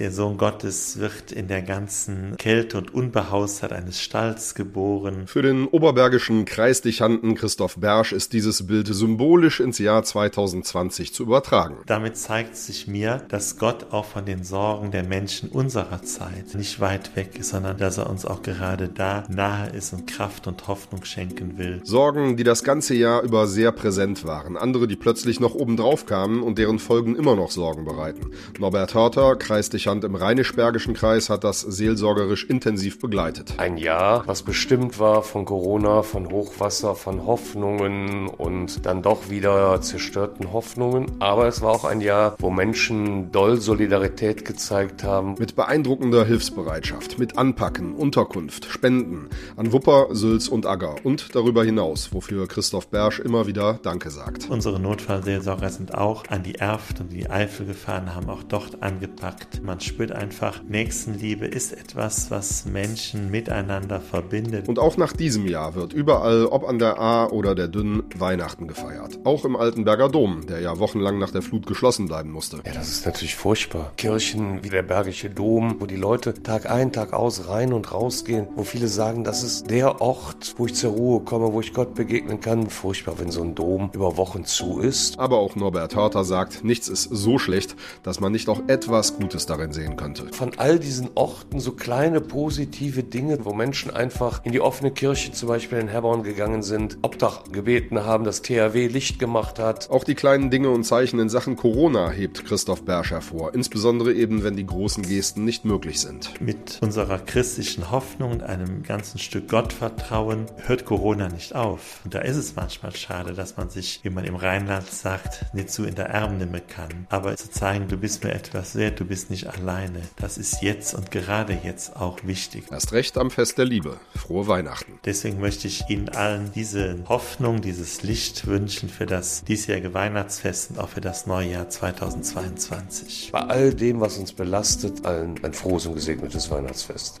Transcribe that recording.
Der Sohn Gottes wird in der ganzen Kälte und Unbehaustheit eines Stalls geboren. Für den oberbergischen Kreisdichanten Christoph Bersch ist dieses Bild symbolisch ins Jahr 2020 zu übertragen. Damit zeigt sich mir, dass Gott auch von den Sorgen der Menschen unserer Zeit nicht weit weg ist, sondern dass er uns auch gerade da nahe ist und Kraft und Hoffnung schenken will. Sorgen, die das ganze Jahr über sehr präsent waren. Andere, die plötzlich noch obendrauf kamen und deren Folgen immer noch Sorgen bereiten. Norbert Hörter, Kreisdichanten Zustand im Rheinisch-Bergischen Kreis hat das seelsorgerisch intensiv begleitet. Ein Jahr, was bestimmt war von Corona, von Hochwasser, von Hoffnungen und dann doch wieder zerstörten Hoffnungen. Aber es war auch ein Jahr, wo Menschen doll Solidarität gezeigt haben. Mit beeindruckender Hilfsbereitschaft, mit Anpacken, Unterkunft, Spenden an Wupper, Sülz und Agger und darüber hinaus, wofür Christoph Bersch immer wieder Danke sagt. Unsere Notfallseelsorger sind auch an die Erft und die Eifel gefahren, haben auch dort angepackt. Man spürt einfach, Nächstenliebe ist etwas, was Menschen miteinander verbindet. Und auch nach diesem Jahr wird überall, ob an der A oder der Dünn, Weihnachten gefeiert. Auch im Altenberger Dom, der ja wochenlang nach der Flut geschlossen bleiben musste. Ja, das ist natürlich furchtbar. Kirchen wie der Bergische Dom, wo die Leute Tag ein, Tag aus rein und raus gehen, wo viele sagen, das ist der Ort, wo ich zur Ruhe komme, wo ich Gott begegnen kann. Furchtbar, wenn so ein Dom über Wochen zu ist. Aber auch Norbert Hörter sagt, nichts ist so schlecht, dass man nicht auch etwas Gutes darin sehen könnte. Von all diesen Orten so kleine positive Dinge, wo Menschen einfach in die offene Kirche zum Beispiel in Herborn gegangen sind, Obdach gebeten haben, das THW Licht gemacht hat. Auch die kleinen Dinge und Zeichen in Sachen Corona hebt Christoph Bersch hervor, insbesondere eben, wenn die großen Gesten nicht möglich sind. Mit unserer christlichen Hoffnung und einem ganzen Stück Gottvertrauen hört Corona nicht auf. Und da ist es manchmal schade, dass man sich, wie man im Rheinland sagt, nicht so in der Arm nehmen kann. Aber zu zeigen, du bist mir etwas wert, du bist nicht alleine. Das ist jetzt und gerade jetzt auch wichtig. Erst recht am Fest der Liebe. Frohe Weihnachten. Deswegen möchte ich Ihnen allen diese Hoffnung, dieses Licht wünschen für das diesjährige Weihnachtsfest und auch für das neue Jahr 2022. Bei all dem, was uns belastet, allen ein frohes und gesegnetes Weihnachtsfest.